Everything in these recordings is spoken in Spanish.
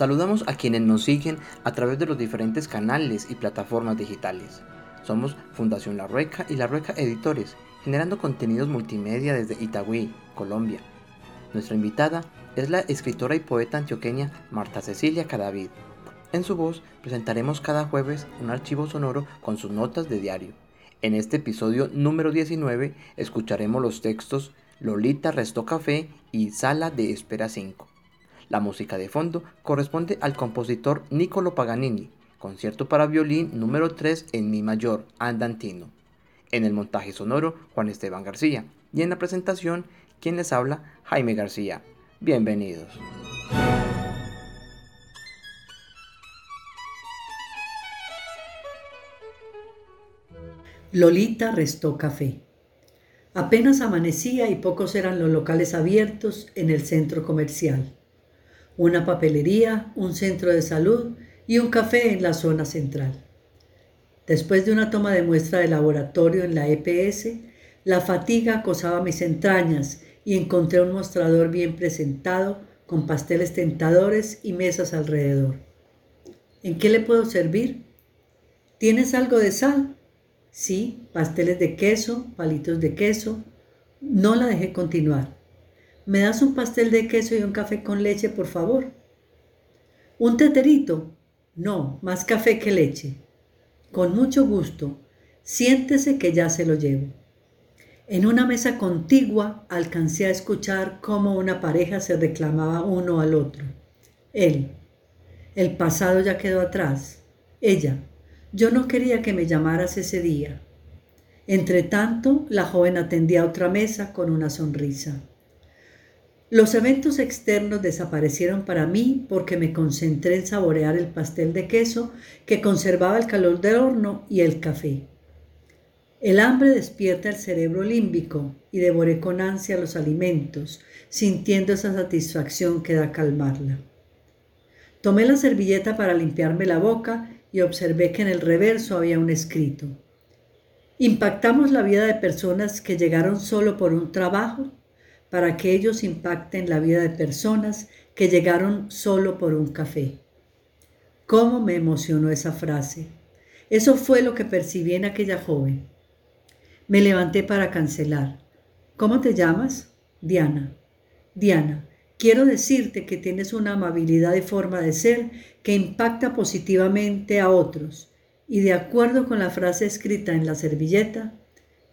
Saludamos a quienes nos siguen a través de los diferentes canales y plataformas digitales. Somos Fundación La Rueca y La Rueca Editores, generando contenidos multimedia desde Itagüí, Colombia. Nuestra invitada es la escritora y poeta antioqueña Marta Cecilia Cadavid. En su voz presentaremos cada jueves un archivo sonoro con sus notas de diario. En este episodio número 19 escucharemos los textos Lolita Restó Café y Sala de Espera 5. La música de fondo corresponde al compositor Niccolo Paganini, concierto para violín número 3 en Mi mayor, andantino. En el montaje sonoro, Juan Esteban García. Y en la presentación, quien les habla, Jaime García. Bienvenidos. Lolita restó café. Apenas amanecía y pocos eran los locales abiertos en el centro comercial una papelería, un centro de salud y un café en la zona central. Después de una toma de muestra de laboratorio en la EPS, la fatiga acosaba mis entrañas y encontré un mostrador bien presentado con pasteles tentadores y mesas alrededor. ¿En qué le puedo servir? ¿Tienes algo de sal? Sí, pasteles de queso, palitos de queso. No la dejé continuar. ¿Me das un pastel de queso y un café con leche, por favor? ¿Un teterito? No, más café que leche. Con mucho gusto. Siéntese que ya se lo llevo. En una mesa contigua alcancé a escuchar cómo una pareja se reclamaba uno al otro. Él. El pasado ya quedó atrás. Ella. Yo no quería que me llamaras ese día. Entre tanto, la joven atendía a otra mesa con una sonrisa. Los eventos externos desaparecieron para mí porque me concentré en saborear el pastel de queso que conservaba el calor del horno y el café. El hambre despierta el cerebro límbico y devoré con ansia los alimentos, sintiendo esa satisfacción que da calmarla. Tomé la servilleta para limpiarme la boca y observé que en el reverso había un escrito. Impactamos la vida de personas que llegaron solo por un trabajo para que ellos impacten la vida de personas que llegaron solo por un café. ¿Cómo me emocionó esa frase? Eso fue lo que percibí en aquella joven. Me levanté para cancelar. ¿Cómo te llamas? Diana. Diana, quiero decirte que tienes una amabilidad y forma de ser que impacta positivamente a otros y de acuerdo con la frase escrita en la servilleta,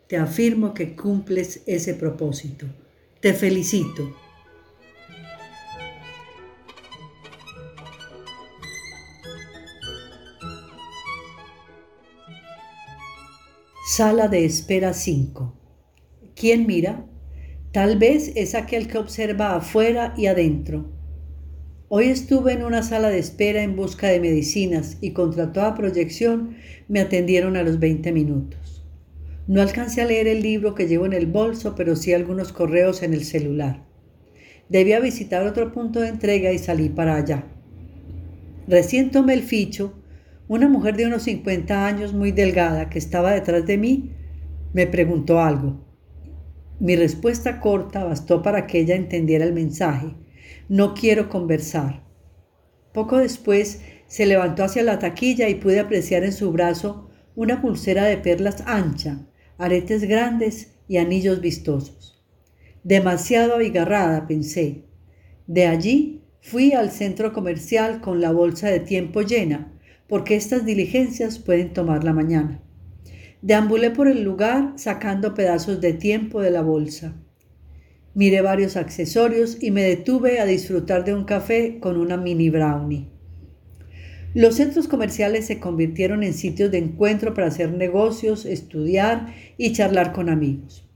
te afirmo que cumples ese propósito. Te felicito. Sala de espera 5. ¿Quién mira? Tal vez es aquel que observa afuera y adentro. Hoy estuve en una sala de espera en busca de medicinas y contra toda proyección me atendieron a los 20 minutos. No alcancé a leer el libro que llevo en el bolso, pero sí algunos correos en el celular. Debía visitar otro punto de entrega y salí para allá. Recién tomé el ficho. Una mujer de unos 50 años, muy delgada, que estaba detrás de mí, me preguntó algo. Mi respuesta corta bastó para que ella entendiera el mensaje. No quiero conversar. Poco después se levantó hacia la taquilla y pude apreciar en su brazo una pulsera de perlas ancha, aretes grandes y anillos vistosos. Demasiado abigarrada, pensé. De allí fui al centro comercial con la bolsa de tiempo llena, porque estas diligencias pueden tomar la mañana. Deambulé por el lugar sacando pedazos de tiempo de la bolsa. Miré varios accesorios y me detuve a disfrutar de un café con una mini brownie. Los centros comerciales se convirtieron en sitios de encuentro para hacer negocios, estudiar y charlar con amigos.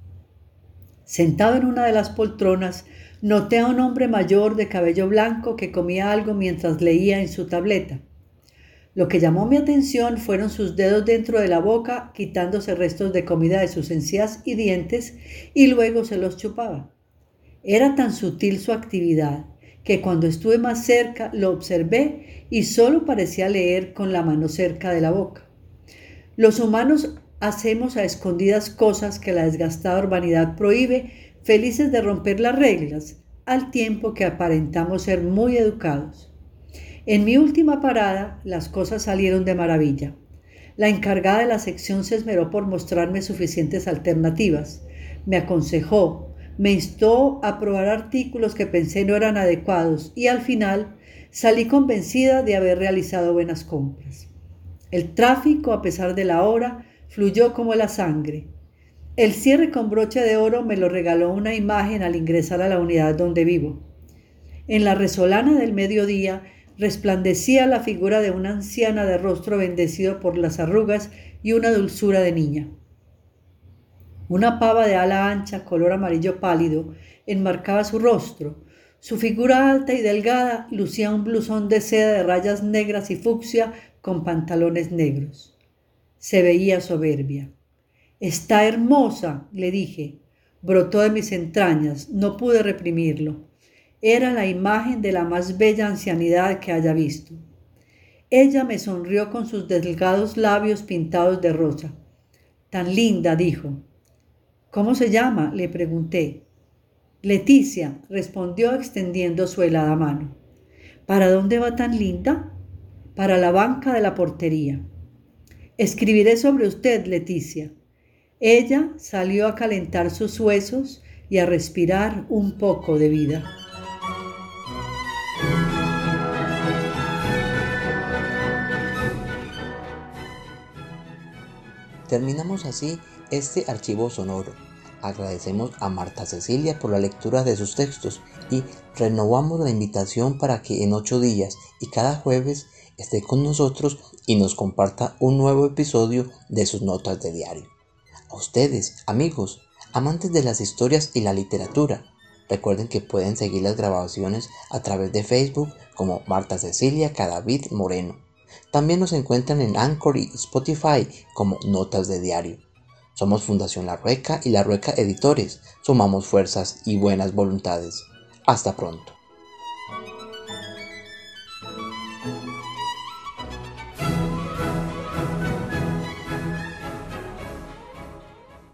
Sentado en una de las poltronas, noté a un hombre mayor de cabello blanco que comía algo mientras leía en su tableta. Lo que llamó mi atención fueron sus dedos dentro de la boca, quitándose restos de comida de sus encías y dientes, y luego se los chupaba. Era tan sutil su actividad que cuando estuve más cerca lo observé y solo parecía leer con la mano cerca de la boca. Los humanos hacemos a escondidas cosas que la desgastada urbanidad prohíbe, felices de romper las reglas, al tiempo que aparentamos ser muy educados. En mi última parada, las cosas salieron de maravilla. La encargada de la sección se esmeró por mostrarme suficientes alternativas. Me aconsejó, me instó a probar artículos que pensé no eran adecuados y al final salí convencida de haber realizado buenas compras. El tráfico, a pesar de la hora, fluyó como la sangre. El cierre con broche de oro me lo regaló una imagen al ingresar a la unidad donde vivo. En la resolana del mediodía resplandecía la figura de una anciana de rostro bendecido por las arrugas y una dulzura de niña. Una pava de ala ancha, color amarillo pálido, enmarcaba su rostro. Su figura alta y delgada lucía un blusón de seda de rayas negras y fucsia con pantalones negros. Se veía soberbia. Está hermosa, le dije. Brotó de mis entrañas, no pude reprimirlo. Era la imagen de la más bella ancianidad que haya visto. Ella me sonrió con sus delgados labios pintados de rosa. Tan linda, dijo. ¿Cómo se llama? le pregunté. Leticia, respondió extendiendo su helada mano. ¿Para dónde va tan linda? Para la banca de la portería. Escribiré sobre usted, Leticia. Ella salió a calentar sus huesos y a respirar un poco de vida. Terminamos así este archivo sonoro. Agradecemos a Marta Cecilia por la lectura de sus textos y renovamos la invitación para que en ocho días y cada jueves esté con nosotros y nos comparta un nuevo episodio de sus notas de diario. A ustedes, amigos, amantes de las historias y la literatura, recuerden que pueden seguir las grabaciones a través de Facebook como Marta Cecilia Cadavid Moreno. También nos encuentran en Anchor y Spotify como Notas de Diario. Somos Fundación La Rueca y La Rueca Editores. Sumamos fuerzas y buenas voluntades. Hasta pronto.